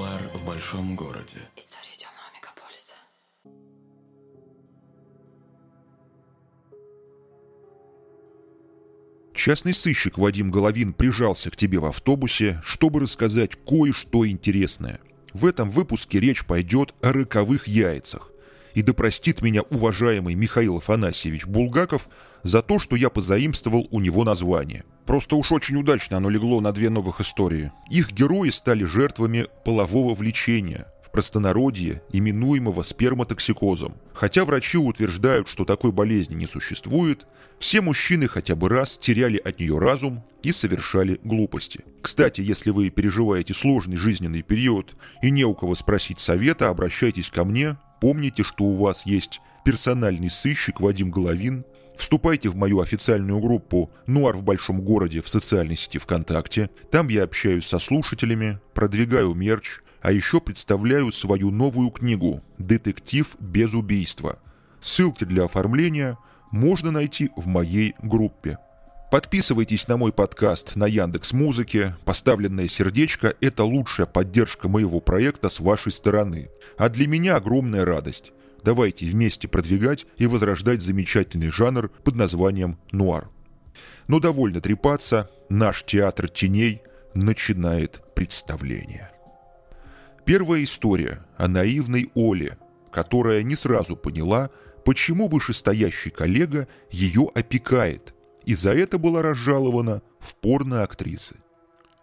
Нуар в большом городе. История темного мегаполиса. Частный сыщик Вадим Головин прижался к тебе в автобусе, чтобы рассказать кое-что интересное. В этом выпуске речь пойдет о роковых яйцах. И да простит меня уважаемый Михаил Афанасьевич Булгаков за то, что я позаимствовал у него название. Просто уж очень удачно оно легло на две новых истории. Их герои стали жертвами полового влечения, в простонародье, именуемого сперматоксикозом. Хотя врачи утверждают, что такой болезни не существует, все мужчины хотя бы раз теряли от нее разум и совершали глупости. Кстати, если вы переживаете сложный жизненный период и не у кого спросить совета, обращайтесь ко мне. Помните, что у вас есть персональный сыщик Вадим Головин, Вступайте в мою официальную группу «Нуар в большом городе» в социальной сети ВКонтакте. Там я общаюсь со слушателями, продвигаю мерч, а еще представляю свою новую книгу «Детектив без убийства». Ссылки для оформления можно найти в моей группе. Подписывайтесь на мой подкаст на Яндекс Музыке. Поставленное сердечко – это лучшая поддержка моего проекта с вашей стороны. А для меня огромная радость. Давайте вместе продвигать и возрождать замечательный жанр под названием нуар. Но довольно трепаться, наш театр теней начинает представление. Первая история о наивной Оле, которая не сразу поняла, почему вышестоящий коллега ее опекает, и за это была разжалована в порно-актрисы.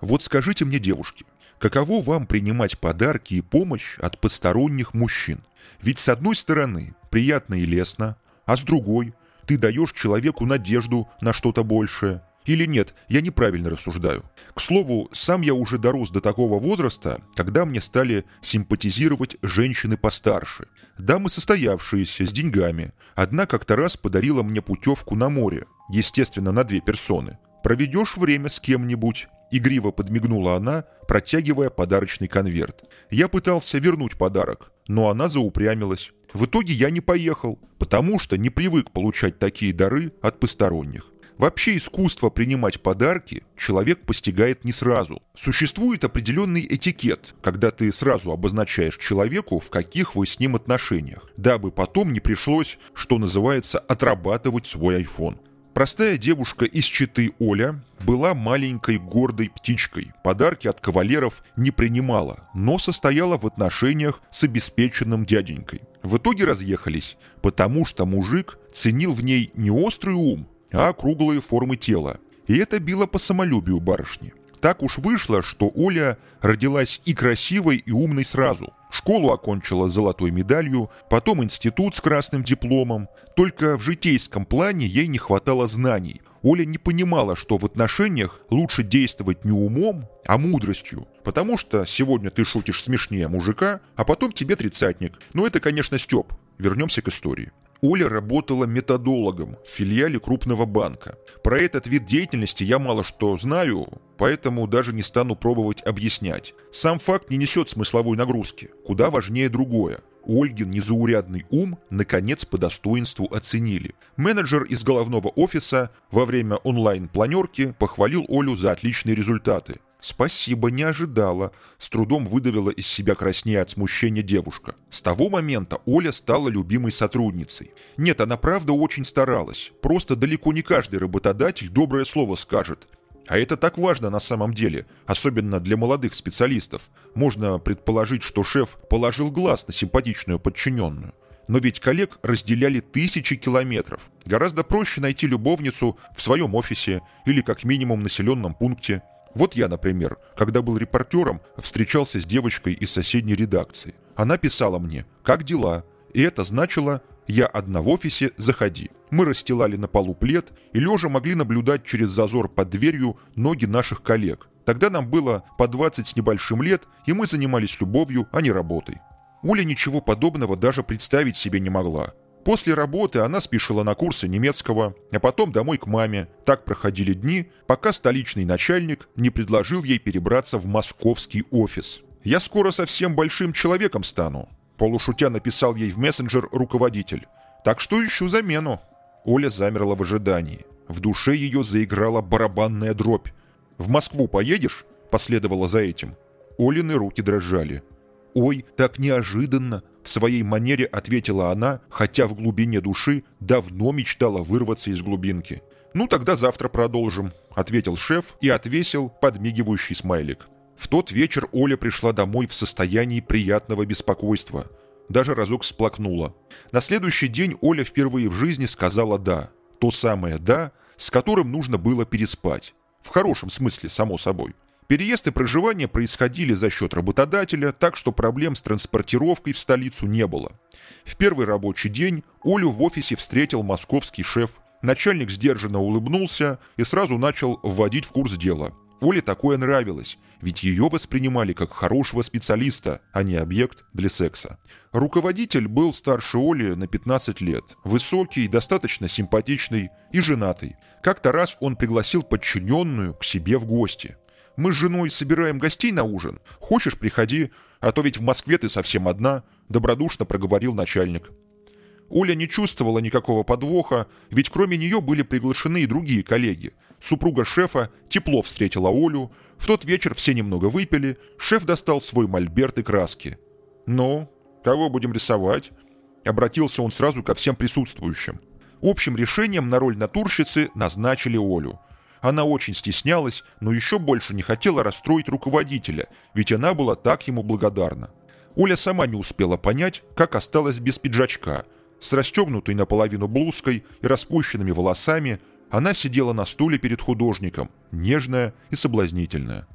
Вот скажите мне, девушки, каково вам принимать подарки и помощь от посторонних мужчин – ведь с одной стороны приятно и лестно, а с другой ты даешь человеку надежду на что-то большее. Или нет, я неправильно рассуждаю. К слову, сам я уже дорос до такого возраста, когда мне стали симпатизировать женщины постарше. Дамы состоявшиеся, с деньгами. Одна как-то раз подарила мне путевку на море, естественно, на две персоны. Проведешь время с кем-нибудь, Игриво подмигнула она, протягивая подарочный конверт. Я пытался вернуть подарок, но она заупрямилась. В итоге я не поехал, потому что не привык получать такие дары от посторонних. Вообще искусство принимать подарки человек постигает не сразу. Существует определенный этикет, когда ты сразу обозначаешь человеку, в каких вы с ним отношениях, дабы потом не пришлось, что называется, отрабатывать свой iPhone. Простая девушка из Читы Оля была маленькой гордой птичкой. Подарки от кавалеров не принимала, но состояла в отношениях с обеспеченным дяденькой. В итоге разъехались, потому что мужик ценил в ней не острый ум, а круглые формы тела. И это било по самолюбию барышни. Так уж вышло, что Оля родилась и красивой, и умной сразу. Школу окончила с золотой медалью, потом институт с красным дипломом. Только в житейском плане ей не хватало знаний. Оля не понимала, что в отношениях лучше действовать не умом, а мудростью. Потому что сегодня ты шутишь смешнее мужика, а потом тебе тридцатник. Но это, конечно, Степ. Вернемся к истории. Оля работала методологом в филиале крупного банка. Про этот вид деятельности я мало что знаю, поэтому даже не стану пробовать объяснять. Сам факт не несет смысловой нагрузки. Куда важнее другое. Ольгин незаурядный ум, наконец, по достоинству оценили. Менеджер из головного офиса во время онлайн-планерки похвалил Олю за отличные результаты. «Спасибо, не ожидала», — с трудом выдавила из себя краснея от смущения девушка. С того момента Оля стала любимой сотрудницей. Нет, она правда очень старалась. Просто далеко не каждый работодатель доброе слово скажет. А это так важно на самом деле, особенно для молодых специалистов. Можно предположить, что шеф положил глаз на симпатичную подчиненную. Но ведь коллег разделяли тысячи километров. Гораздо проще найти любовницу в своем офисе или как минимум населенном пункте – вот я, например, когда был репортером, встречался с девочкой из соседней редакции. Она писала мне «Как дела?» И это значило «Я одна в офисе, заходи». Мы расстилали на полу плед и лежа могли наблюдать через зазор под дверью ноги наших коллег. Тогда нам было по 20 с небольшим лет, и мы занимались любовью, а не работой. Оля ничего подобного даже представить себе не могла. После работы она спешила на курсы немецкого, а потом домой к маме. Так проходили дни, пока столичный начальник не предложил ей перебраться в московский офис. «Я скоро совсем большим человеком стану», – полушутя написал ей в мессенджер руководитель. «Так что ищу замену». Оля замерла в ожидании. В душе ее заиграла барабанная дробь. «В Москву поедешь?» – последовала за этим. Олины руки дрожали. «Ой, так неожиданно!» В своей манере ответила она, хотя в глубине души давно мечтала вырваться из глубинки. «Ну, тогда завтра продолжим», — ответил шеф и отвесил подмигивающий смайлик. В тот вечер Оля пришла домой в состоянии приятного беспокойства. Даже разок всплакнула. На следующий день Оля впервые в жизни сказала «да». То самое «да», с которым нужно было переспать. В хорошем смысле, само собой. Переезд и проживание происходили за счет работодателя, так что проблем с транспортировкой в столицу не было. В первый рабочий день Олю в офисе встретил московский шеф. Начальник сдержанно улыбнулся и сразу начал вводить в курс дела. Оле такое нравилось, ведь ее воспринимали как хорошего специалиста, а не объект для секса. Руководитель был старше Оли на 15 лет, высокий, достаточно симпатичный и женатый. Как-то раз он пригласил подчиненную к себе в гости. Мы с женой собираем гостей на ужин. Хочешь, приходи, а то ведь в Москве ты совсем одна», — добродушно проговорил начальник. Оля не чувствовала никакого подвоха, ведь кроме нее были приглашены и другие коллеги. Супруга шефа тепло встретила Олю. В тот вечер все немного выпили. Шеф достал свой мольберт и краски. «Ну, кого будем рисовать?» Обратился он сразу ко всем присутствующим. Общим решением на роль натурщицы назначили Олю. Она очень стеснялась, но еще больше не хотела расстроить руководителя, ведь она была так ему благодарна. Оля сама не успела понять, как осталась без пиджачка. С расстегнутой наполовину блузкой и распущенными волосами она сидела на стуле перед художником, нежная и соблазнительная.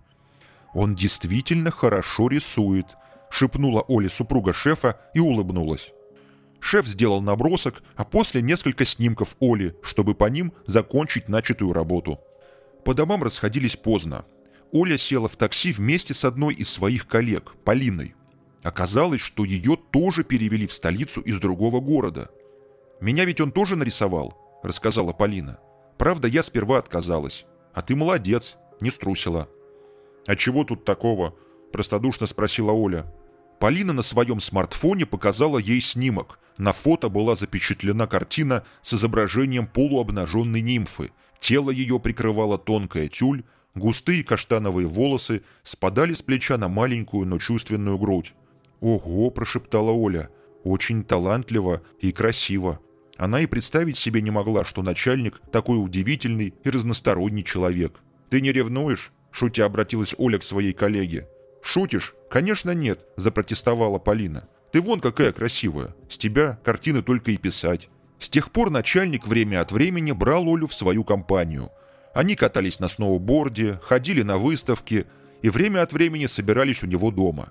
«Он действительно хорошо рисует», — шепнула Оля супруга шефа и улыбнулась. Шеф сделал набросок, а после несколько снимков Оли, чтобы по ним закончить начатую работу. По домам расходились поздно. Оля села в такси вместе с одной из своих коллег, Полиной. Оказалось, что ее тоже перевели в столицу из другого города. «Меня ведь он тоже нарисовал», — рассказала Полина. «Правда, я сперва отказалась. А ты молодец, не струсила». «А чего тут такого?» – простодушно спросила Оля. Полина на своем смартфоне показала ей снимок. На фото была запечатлена картина с изображением полуобнаженной нимфы, Тело ее прикрывала тонкая тюль, густые каштановые волосы спадали с плеча на маленькую, но чувственную грудь. «Ого!» – прошептала Оля. «Очень талантливо и красиво». Она и представить себе не могла, что начальник такой удивительный и разносторонний человек. «Ты не ревнуешь?» – шутя обратилась Оля к своей коллеге. «Шутишь? Конечно нет», – запротестовала Полина. «Ты вон какая красивая. С тебя картины только и писать. С тех пор начальник время от времени брал Олю в свою компанию. Они катались на сноуборде, ходили на выставки и время от времени собирались у него дома.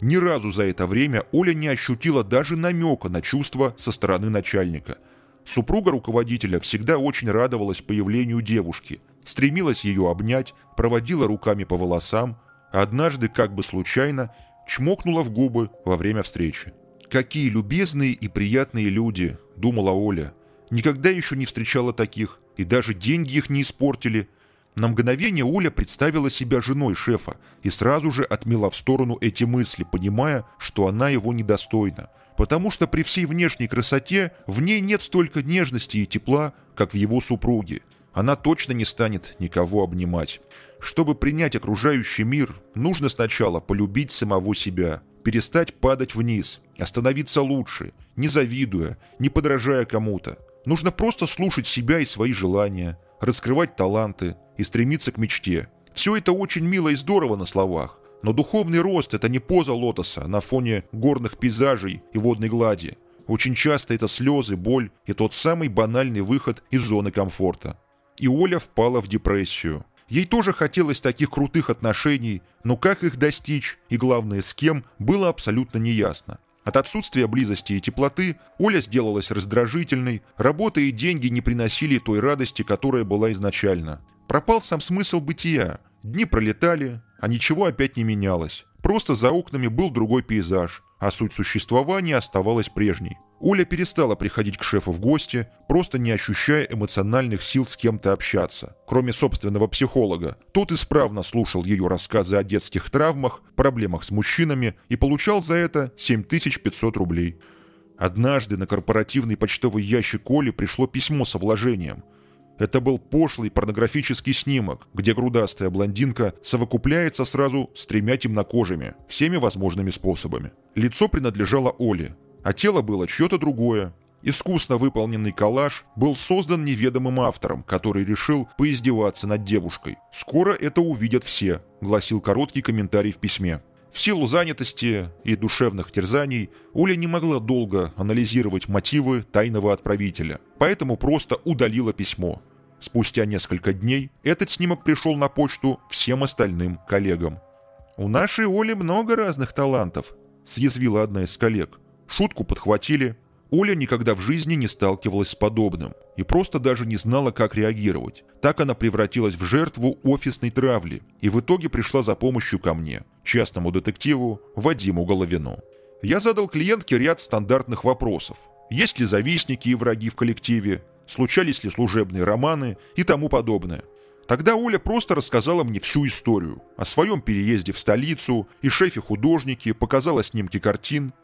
Ни разу за это время Оля не ощутила даже намека на чувства со стороны начальника. Супруга руководителя всегда очень радовалась появлению девушки, стремилась ее обнять, проводила руками по волосам, а однажды, как бы случайно, чмокнула в губы во время встречи. «Какие любезные и приятные люди!» – думала Оля. Никогда еще не встречала таких, и даже деньги их не испортили. На мгновение Оля представила себя женой шефа и сразу же отмела в сторону эти мысли, понимая, что она его недостойна. Потому что при всей внешней красоте в ней нет столько нежности и тепла, как в его супруге. Она точно не станет никого обнимать. Чтобы принять окружающий мир, нужно сначала полюбить самого себя, перестать падать вниз, остановиться лучше, не завидуя, не подражая кому-то. Нужно просто слушать себя и свои желания, раскрывать таланты и стремиться к мечте. Все это очень мило и здорово на словах, но духовный рост – это не поза лотоса на фоне горных пейзажей и водной глади. Очень часто это слезы, боль и тот самый банальный выход из зоны комфорта. И Оля впала в депрессию. Ей тоже хотелось таких крутых отношений, но как их достичь и, главное, с кем, было абсолютно неясно. От отсутствия близости и теплоты Оля сделалась раздражительной, работа и деньги не приносили той радости, которая была изначально. Пропал сам смысл бытия. Дни пролетали, а ничего опять не менялось. Просто за окнами был другой пейзаж, а суть существования оставалась прежней. Оля перестала приходить к шефу в гости, просто не ощущая эмоциональных сил с кем-то общаться, кроме собственного психолога. Тот исправно слушал ее рассказы о детских травмах, проблемах с мужчинами и получал за это 7500 рублей. Однажды на корпоративный почтовый ящик Оли пришло письмо со вложением. Это был пошлый порнографический снимок, где грудастая блондинка совокупляется сразу с тремя темнокожими, всеми возможными способами. Лицо принадлежало Оле, а тело было чье-то другое. Искусно выполненный коллаж был создан неведомым автором, который решил поиздеваться над девушкой. «Скоро это увидят все», — гласил короткий комментарий в письме. В силу занятости и душевных терзаний Оля не могла долго анализировать мотивы тайного отправителя, поэтому просто удалила письмо. Спустя несколько дней этот снимок пришел на почту всем остальным коллегам. «У нашей Оли много разных талантов», – съязвила одна из коллег. Шутку подхватили. Оля никогда в жизни не сталкивалась с подобным и просто даже не знала, как реагировать. Так она превратилась в жертву офисной травли и в итоге пришла за помощью ко мне, частному детективу Вадиму Головину. Я задал клиентке ряд стандартных вопросов. Есть ли завистники и враги в коллективе? случались ли служебные романы и тому подобное. Тогда Оля просто рассказала мне всю историю. О своем переезде в столицу и шефе-художнике, показала снимки картин.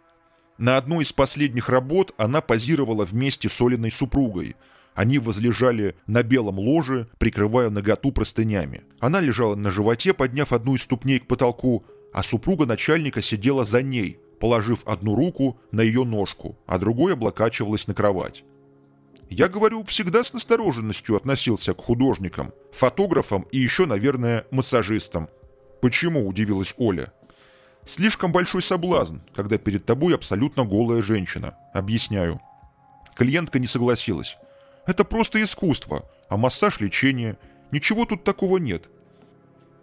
На одной из последних работ она позировала вместе с Олиной супругой. Они возлежали на белом ложе, прикрывая наготу простынями. Она лежала на животе, подняв одну из ступней к потолку, а супруга начальника сидела за ней, положив одну руку на ее ножку, а другой облокачивалась на кровать. Я говорю, всегда с настороженностью относился к художникам, фотографам и еще, наверное, массажистам. Почему, удивилась Оля. Слишком большой соблазн, когда перед тобой абсолютно голая женщина. Объясняю. Клиентка не согласилась. Это просто искусство, а массаж – лечение. Ничего тут такого нет.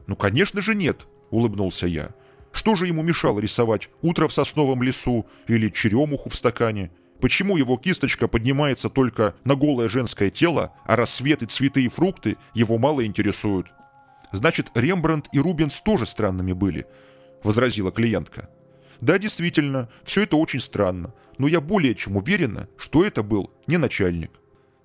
Ну, конечно же нет, улыбнулся я. Что же ему мешало рисовать утро в сосновом лесу или черемуху в стакане? Почему его кисточка поднимается только на голое женское тело, а рассветы, цветы и фрукты его мало интересуют? Значит, Рембрандт и Рубенс тоже странными были, возразила клиентка. Да, действительно, все это очень странно, но я более чем уверена, что это был не начальник.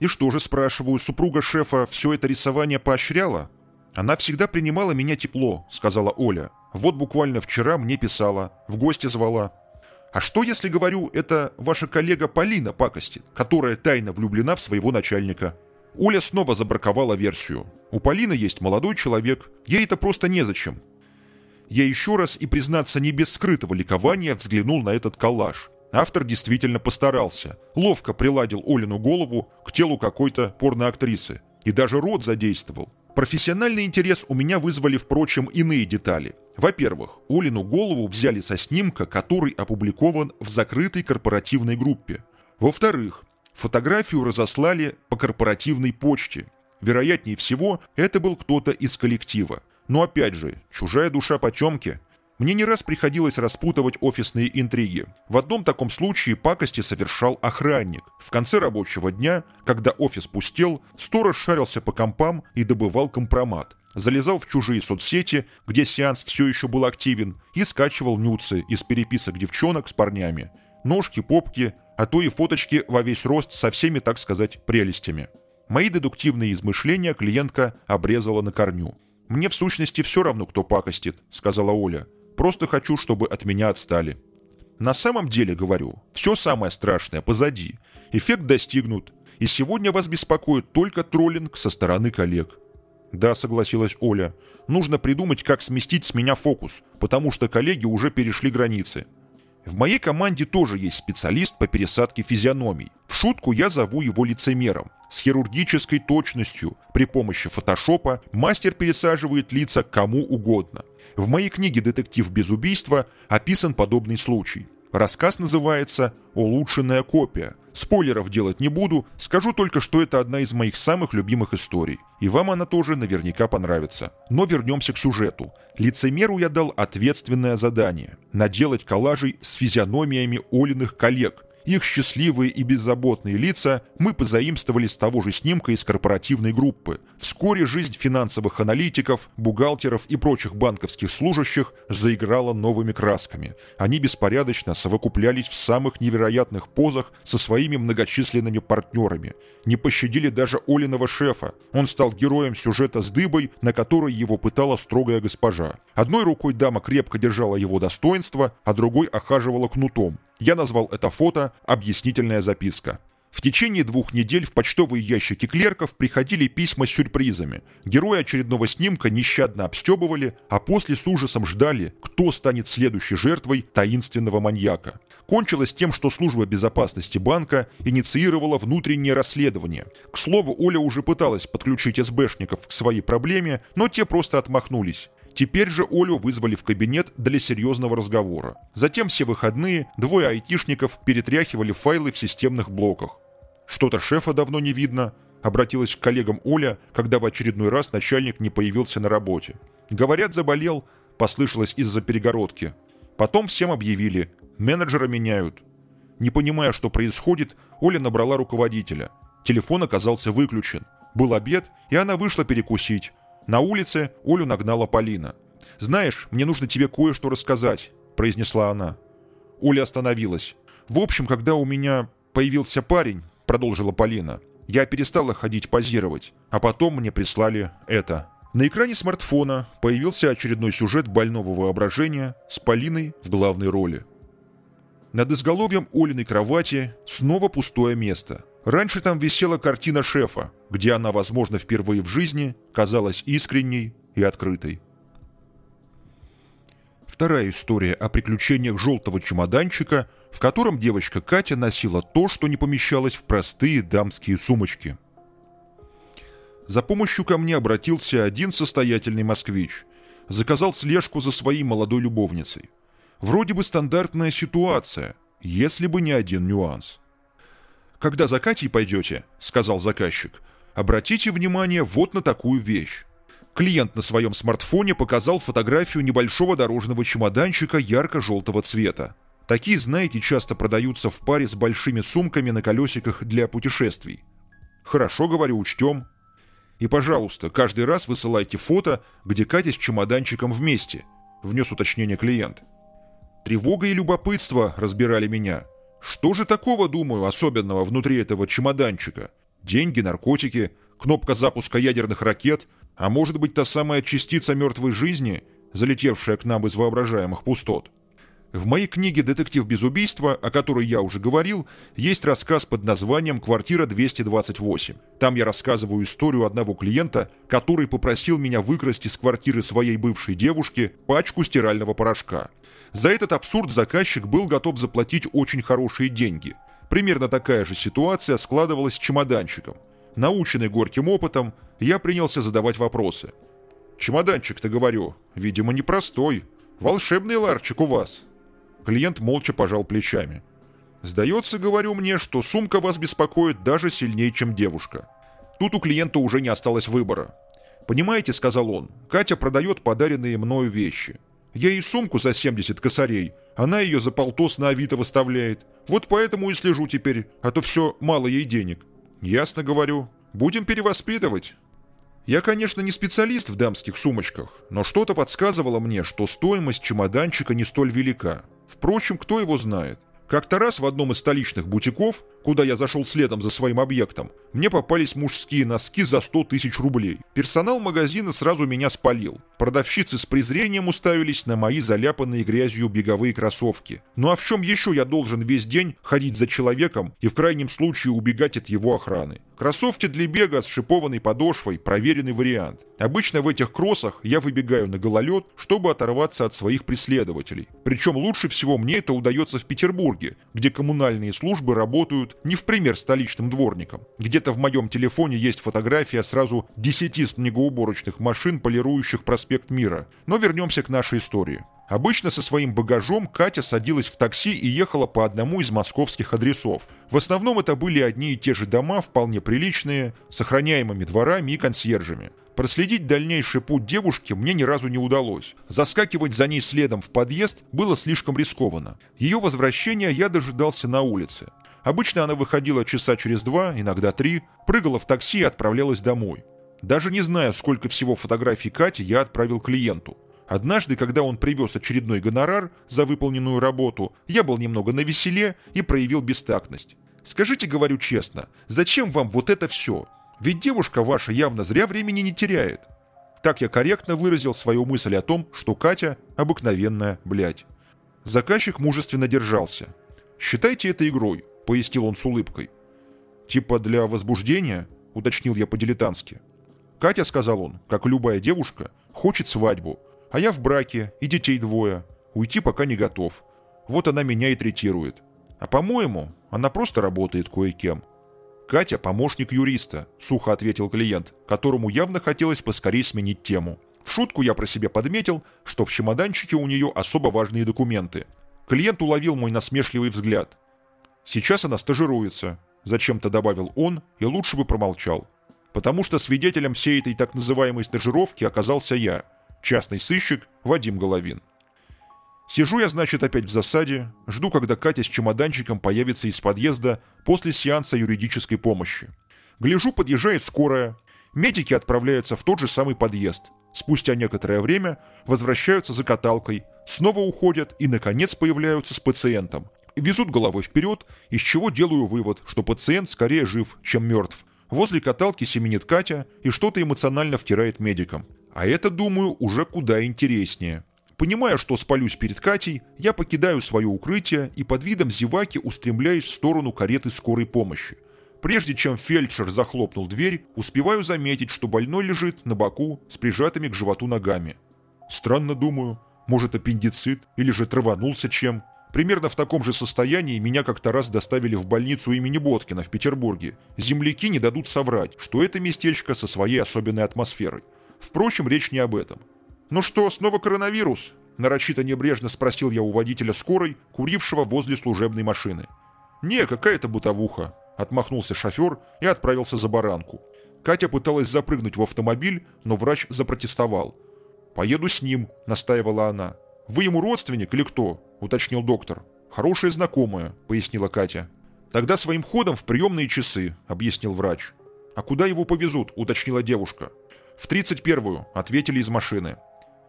И что же, спрашиваю, супруга шефа все это рисование поощряла? Она всегда принимала меня тепло, сказала Оля. Вот буквально вчера мне писала, в гости звала. А что, если, говорю, это ваша коллега Полина пакостит, которая тайно влюблена в своего начальника? Оля снова забраковала версию. У Полины есть молодой человек, ей это просто незачем. Я еще раз и, признаться, не без скрытого ликования взглянул на этот коллаж. Автор действительно постарался. Ловко приладил Олину голову к телу какой-то порноактрисы. И даже рот задействовал. Профессиональный интерес у меня вызвали, впрочем, иные детали – во-первых, Олину голову взяли со снимка, который опубликован в закрытой корпоративной группе. Во-вторых, фотографию разослали по корпоративной почте. Вероятнее всего, это был кто-то из коллектива. Но опять же, чужая душа потемки. Мне не раз приходилось распутывать офисные интриги. В одном таком случае пакости совершал охранник. В конце рабочего дня, когда офис пустел, сторож шарился по компам и добывал компромат залезал в чужие соцсети, где сеанс все еще был активен, и скачивал нюцы из переписок девчонок с парнями. Ножки, попки, а то и фоточки во весь рост со всеми, так сказать, прелестями. Мои дедуктивные измышления клиентка обрезала на корню. «Мне в сущности все равно, кто пакостит», — сказала Оля. «Просто хочу, чтобы от меня отстали». На самом деле, говорю, все самое страшное позади. Эффект достигнут. И сегодня вас беспокоит только троллинг со стороны коллег. «Да», — согласилась Оля. «Нужно придумать, как сместить с меня фокус, потому что коллеги уже перешли границы. В моей команде тоже есть специалист по пересадке физиономий. В шутку я зову его лицемером. С хирургической точностью при помощи фотошопа мастер пересаживает лица кому угодно. В моей книге «Детектив без убийства» описан подобный случай. Рассказ называется «Улучшенная копия». Спойлеров делать не буду, скажу только, что это одна из моих самых любимых историй. И вам она тоже наверняка понравится. Но вернемся к сюжету. Лицемеру я дал ответственное задание – наделать коллажей с физиономиями Олиных коллег, их счастливые и беззаботные лица мы позаимствовали с того же снимка из корпоративной группы. Вскоре жизнь финансовых аналитиков, бухгалтеров и прочих банковских служащих заиграла новыми красками. Они беспорядочно совокуплялись в самых невероятных позах со своими многочисленными партнерами. Не пощадили даже Олиного шефа. Он стал героем сюжета с дыбой, на которой его пытала строгая госпожа. Одной рукой дама крепко держала его достоинство, а другой охаживала кнутом. Я назвал это фото «Объяснительная записка». В течение двух недель в почтовые ящики клерков приходили письма с сюрпризами. Герои очередного снимка нещадно обстебывали, а после с ужасом ждали, кто станет следующей жертвой таинственного маньяка. Кончилось тем, что служба безопасности банка инициировала внутреннее расследование. К слову, Оля уже пыталась подключить СБшников к своей проблеме, но те просто отмахнулись. Теперь же Олю вызвали в кабинет для серьезного разговора. Затем все выходные двое айтишников перетряхивали файлы в системных блоках. «Что-то шефа давно не видно», — обратилась к коллегам Оля, когда в очередной раз начальник не появился на работе. «Говорят, заболел», — послышалось из-за перегородки. Потом всем объявили, менеджера меняют. Не понимая, что происходит, Оля набрала руководителя. Телефон оказался выключен. Был обед, и она вышла перекусить. На улице Олю нагнала Полина. «Знаешь, мне нужно тебе кое-что рассказать», – произнесла она. Оля остановилась. «В общем, когда у меня появился парень», – продолжила Полина, – «я перестала ходить позировать, а потом мне прислали это». На экране смартфона появился очередной сюжет больного воображения с Полиной в главной роли. Над изголовьем Олиной кровати снова пустое место – Раньше там висела картина шефа, где она, возможно, впервые в жизни казалась искренней и открытой. Вторая история о приключениях желтого чемоданчика, в котором девочка Катя носила то, что не помещалось в простые дамские сумочки. За помощью ко мне обратился один состоятельный москвич. Заказал слежку за своей молодой любовницей. Вроде бы стандартная ситуация, если бы не один нюанс – когда за Катей пойдете, сказал заказчик, обратите внимание вот на такую вещь. Клиент на своем смартфоне показал фотографию небольшого дорожного чемоданчика ярко-желтого цвета. Такие, знаете, часто продаются в паре с большими сумками на колесиках для путешествий. Хорошо, говорю, учтем. И, пожалуйста, каждый раз высылайте фото, где Катя с чемоданчиком вместе, внес уточнение клиент. Тревога и любопытство разбирали меня – что же такого, думаю, особенного внутри этого чемоданчика? Деньги, наркотики, кнопка запуска ядерных ракет, а может быть та самая частица мертвой жизни, залетевшая к нам из воображаемых пустот? В моей книге «Детектив без убийства», о которой я уже говорил, есть рассказ под названием «Квартира 228». Там я рассказываю историю одного клиента, который попросил меня выкрасть из квартиры своей бывшей девушки пачку стирального порошка. За этот абсурд заказчик был готов заплатить очень хорошие деньги. Примерно такая же ситуация складывалась с чемоданчиком. Наученный горьким опытом, я принялся задавать вопросы. «Чемоданчик-то, говорю, видимо, непростой. Волшебный ларчик у вас». Клиент молча пожал плечами. «Сдается, говорю мне, что сумка вас беспокоит даже сильнее, чем девушка». Тут у клиента уже не осталось выбора. «Понимаете, — сказал он, — Катя продает подаренные мною вещи. Я ей сумку за 70 косарей, она ее за полтос на Авито выставляет. Вот поэтому и слежу теперь, а то все мало ей денег. Ясно говорю. Будем перевоспитывать. Я, конечно, не специалист в дамских сумочках, но что-то подсказывало мне, что стоимость чемоданчика не столь велика. Впрочем, кто его знает. Как-то раз в одном из столичных бутиков, куда я зашел следом за своим объектом, мне попались мужские носки за 100 тысяч рублей. Персонал магазина сразу меня спалил. Продавщицы с презрением уставились на мои заляпанные грязью беговые кроссовки. Ну а в чем еще я должен весь день ходить за человеком и в крайнем случае убегать от его охраны? Кроссовки для бега с шипованной подошвой – проверенный вариант. Обычно в этих кроссах я выбегаю на гололед, чтобы оторваться от своих преследователей. Причем лучше всего мне это удается в Петербурге, где коммунальные службы работают не в пример столичным дворникам. Где-то в моем телефоне есть фотография сразу 10 снегоуборочных машин, полирующих проспект Мира. Но вернемся к нашей истории. Обычно со своим багажом Катя садилась в такси и ехала по одному из московских адресов. В основном это были одни и те же дома, вполне приличные, с охраняемыми дворами и консьержами. Проследить дальнейший путь девушки мне ни разу не удалось. Заскакивать за ней следом в подъезд было слишком рискованно. Ее возвращения я дожидался на улице. Обычно она выходила часа через два, иногда три, прыгала в такси и отправлялась домой. Даже не зная, сколько всего фотографий Кати я отправил клиенту. Однажды, когда он привез очередной гонорар за выполненную работу, я был немного навеселе и проявил бестактность. «Скажите, говорю честно, зачем вам вот это все? Ведь девушка ваша явно зря времени не теряет». Так я корректно выразил свою мысль о том, что Катя – обыкновенная блядь. Заказчик мужественно держался. «Считайте это игрой», – пояснил он с улыбкой. «Типа для возбуждения?» — уточнил я по-дилетантски. «Катя», — сказал он, как любая девушка, хочет свадьбу, а я в браке и детей двое. Уйти пока не готов. Вот она меня и третирует. А по-моему, она просто работает кое-кем. «Катя – помощник юриста», – сухо ответил клиент, которому явно хотелось поскорее сменить тему. В шутку я про себя подметил, что в чемоданчике у нее особо важные документы. Клиент уловил мой насмешливый взгляд. «Сейчас она стажируется», – зачем-то добавил он и лучше бы промолчал. Потому что свидетелем всей этой так называемой стажировки оказался я, частный сыщик Вадим Головин. Сижу я, значит, опять в засаде, жду, когда Катя с чемоданчиком появится из подъезда после сеанса юридической помощи. Гляжу, подъезжает скорая. Медики отправляются в тот же самый подъезд. Спустя некоторое время возвращаются за каталкой, снова уходят и, наконец, появляются с пациентом. Везут головой вперед, из чего делаю вывод, что пациент скорее жив, чем мертв. Возле каталки семенит Катя и что-то эмоционально втирает медикам. А это, думаю, уже куда интереснее. Понимая, что спалюсь перед Катей, я покидаю свое укрытие и под видом зеваки устремляюсь в сторону кареты скорой помощи. Прежде чем фельдшер захлопнул дверь, успеваю заметить, что больной лежит на боку с прижатыми к животу ногами. Странно думаю, может аппендицит или же траванулся чем. Примерно в таком же состоянии меня как-то раз доставили в больницу имени Боткина в Петербурге. Земляки не дадут соврать, что это местечко со своей особенной атмосферой. Впрочем, речь не об этом. «Ну что, снова коронавирус?» – нарочито небрежно спросил я у водителя скорой, курившего возле служебной машины. «Не, какая-то бытовуха», – отмахнулся шофер и отправился за баранку. Катя пыталась запрыгнуть в автомобиль, но врач запротестовал. «Поеду с ним», – настаивала она. «Вы ему родственник или кто?» – уточнил доктор. «Хорошая знакомая», – пояснила Катя. «Тогда своим ходом в приемные часы», – объяснил врач. «А куда его повезут?» – уточнила девушка. «В 31-ю», – ответили из машины.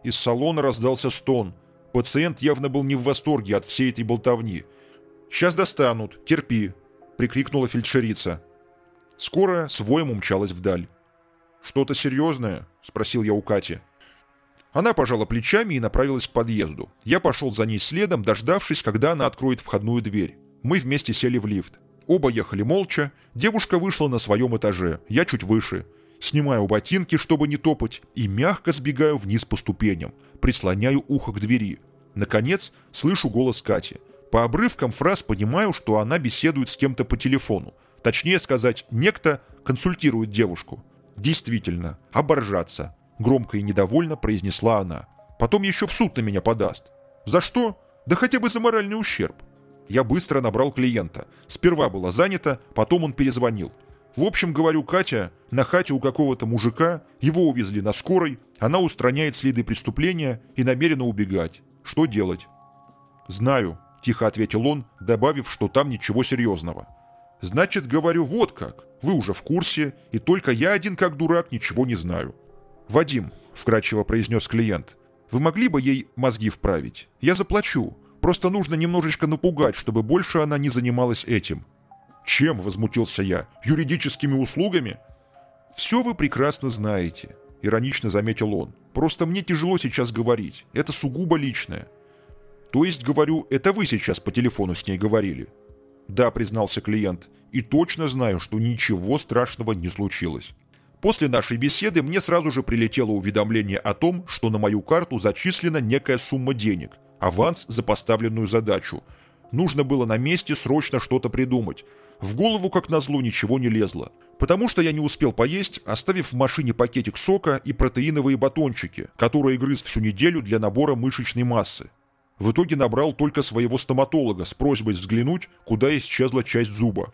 Из салона раздался стон. Пациент явно был не в восторге от всей этой болтовни. «Сейчас достанут, терпи», — прикрикнула фельдшерица. Скоро с воем умчалась вдаль. «Что-то серьезное?» — спросил я у Кати. Она пожала плечами и направилась к подъезду. Я пошел за ней следом, дождавшись, когда она откроет входную дверь. Мы вместе сели в лифт. Оба ехали молча. Девушка вышла на своем этаже, я чуть выше — Снимаю ботинки, чтобы не топать, и мягко сбегаю вниз по ступеням, прислоняю ухо к двери. Наконец, слышу голос Кати. По обрывкам фраз понимаю, что она беседует с кем-то по телефону. Точнее сказать, некто консультирует девушку. Действительно, оборжаться. Громко и недовольно произнесла она. Потом еще в суд на меня подаст. За что? Да хотя бы за моральный ущерб. Я быстро набрал клиента. Сперва было занято, потом он перезвонил. В общем, говорю, Катя, на хате у какого-то мужика, его увезли на скорой, она устраняет следы преступления и намерена убегать. Что делать? «Знаю», – тихо ответил он, добавив, что там ничего серьезного. «Значит, говорю, вот как. Вы уже в курсе, и только я один, как дурак, ничего не знаю». «Вадим», – вкрадчиво произнес клиент, – «вы могли бы ей мозги вправить? Я заплачу. Просто нужно немножечко напугать, чтобы больше она не занималась этим. «Чем?» – возмутился я. «Юридическими услугами?» «Все вы прекрасно знаете», – иронично заметил он. «Просто мне тяжело сейчас говорить. Это сугубо личное». «То есть, говорю, это вы сейчас по телефону с ней говорили?» «Да», – признался клиент. «И точно знаю, что ничего страшного не случилось». После нашей беседы мне сразу же прилетело уведомление о том, что на мою карту зачислена некая сумма денег, аванс за поставленную задачу. Нужно было на месте срочно что-то придумать, в голову, как назло, ничего не лезло. Потому что я не успел поесть, оставив в машине пакетик сока и протеиновые батончики, которые грыз всю неделю для набора мышечной массы. В итоге набрал только своего стоматолога с просьбой взглянуть, куда исчезла часть зуба.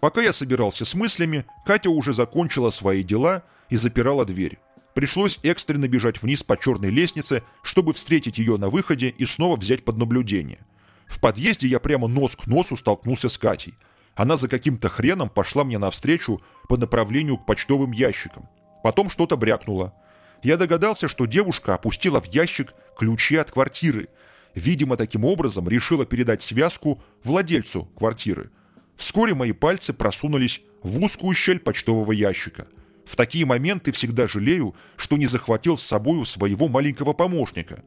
Пока я собирался с мыслями, Катя уже закончила свои дела и запирала дверь. Пришлось экстренно бежать вниз по черной лестнице, чтобы встретить ее на выходе и снова взять под наблюдение. В подъезде я прямо нос к носу столкнулся с Катей – она за каким-то хреном пошла мне навстречу по направлению к почтовым ящикам. Потом что-то брякнуло. Я догадался, что девушка опустила в ящик ключи от квартиры. Видимо, таким образом решила передать связку владельцу квартиры. Вскоре мои пальцы просунулись в узкую щель почтового ящика. В такие моменты всегда жалею, что не захватил с собою своего маленького помощника.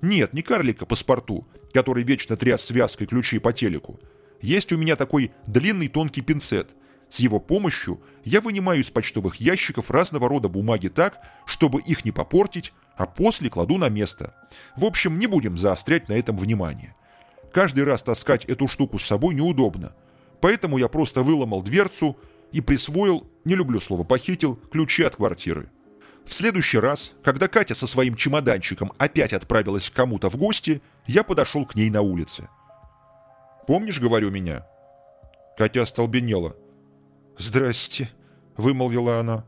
Нет, не карлика паспорту, который вечно тряс связкой ключей по телеку. Есть у меня такой длинный тонкий пинцет. С его помощью я вынимаю из почтовых ящиков разного рода бумаги так, чтобы их не попортить, а после кладу на место. В общем, не будем заострять на этом внимание. Каждый раз таскать эту штуку с собой неудобно. Поэтому я просто выломал дверцу и присвоил, не люблю слово «похитил», ключи от квартиры. В следующий раз, когда Катя со своим чемоданчиком опять отправилась к кому-то в гости, я подошел к ней на улице. «Помнишь, говорю, меня?» Катя остолбенела. «Здрасте», — вымолвила она.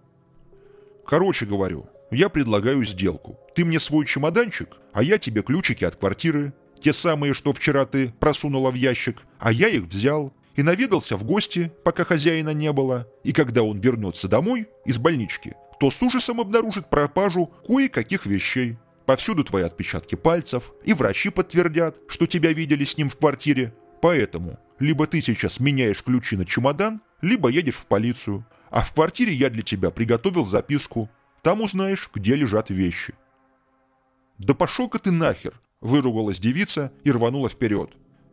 «Короче говорю, я предлагаю сделку. Ты мне свой чемоданчик, а я тебе ключики от квартиры. Те самые, что вчера ты просунула в ящик, а я их взял и наведался в гости, пока хозяина не было. И когда он вернется домой из больнички, то с ужасом обнаружит пропажу кое-каких вещей. Повсюду твои отпечатки пальцев, и врачи подтвердят, что тебя видели с ним в квартире. Поэтому либо ты сейчас меняешь ключи на чемодан, либо едешь в полицию. А в квартире я для тебя приготовил записку. Там узнаешь, где лежат вещи. «Да пошел-ка ты нахер!» – выругалась девица и рванула вперед.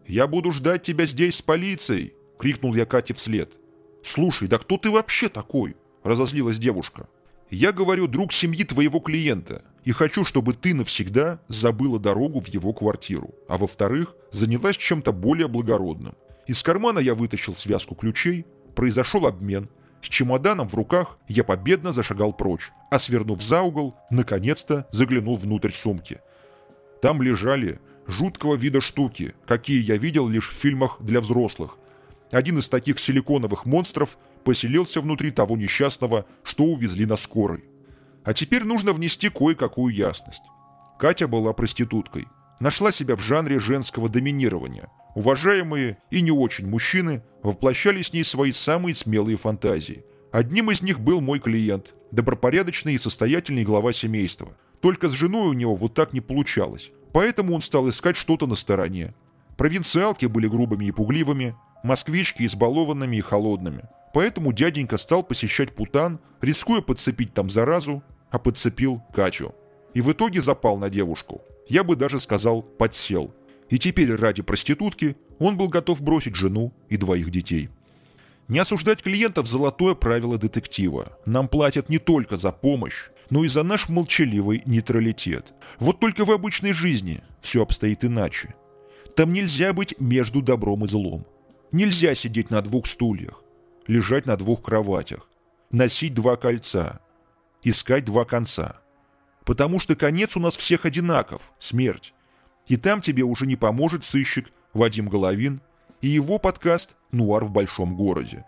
«Я буду ждать тебя здесь с полицией!» – крикнул я Кате вслед. «Слушай, да кто ты вообще такой?» – разозлилась девушка. «Я говорю, друг семьи твоего клиента, и хочу, чтобы ты навсегда забыла дорогу в его квартиру, а во-вторых, занялась чем-то более благородным. Из кармана я вытащил связку ключей, произошел обмен. С чемоданом в руках я победно зашагал прочь, а свернув за угол, наконец-то заглянул внутрь сумки. Там лежали жуткого вида штуки, какие я видел лишь в фильмах для взрослых. Один из таких силиконовых монстров поселился внутри того несчастного, что увезли на скорой. А теперь нужно внести кое-какую ясность. Катя была проституткой. Нашла себя в жанре женского доминирования – Уважаемые и не очень мужчины воплощали с ней свои самые смелые фантазии. Одним из них был мой клиент, добропорядочный и состоятельный глава семейства. Только с женой у него вот так не получалось. Поэтому он стал искать что-то на стороне. Провинциалки были грубыми и пугливыми, москвички избалованными и холодными. Поэтому дяденька стал посещать Путан, рискуя подцепить там заразу, а подцепил Катю. И в итоге запал на девушку. Я бы даже сказал, подсел – и теперь ради проститутки он был готов бросить жену и двоих детей. Не осуждать клиентов – золотое правило детектива. Нам платят не только за помощь, но и за наш молчаливый нейтралитет. Вот только в обычной жизни все обстоит иначе. Там нельзя быть между добром и злом. Нельзя сидеть на двух стульях, лежать на двух кроватях, носить два кольца, искать два конца. Потому что конец у нас всех одинаков – смерть. И там тебе уже не поможет сыщик Вадим Головин и его подкаст «Нуар в большом городе».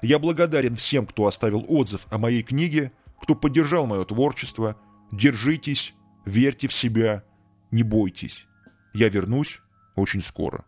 Я благодарен всем, кто оставил отзыв о моей книге, кто поддержал мое творчество. Держитесь, верьте в себя, не бойтесь. Я вернусь очень скоро.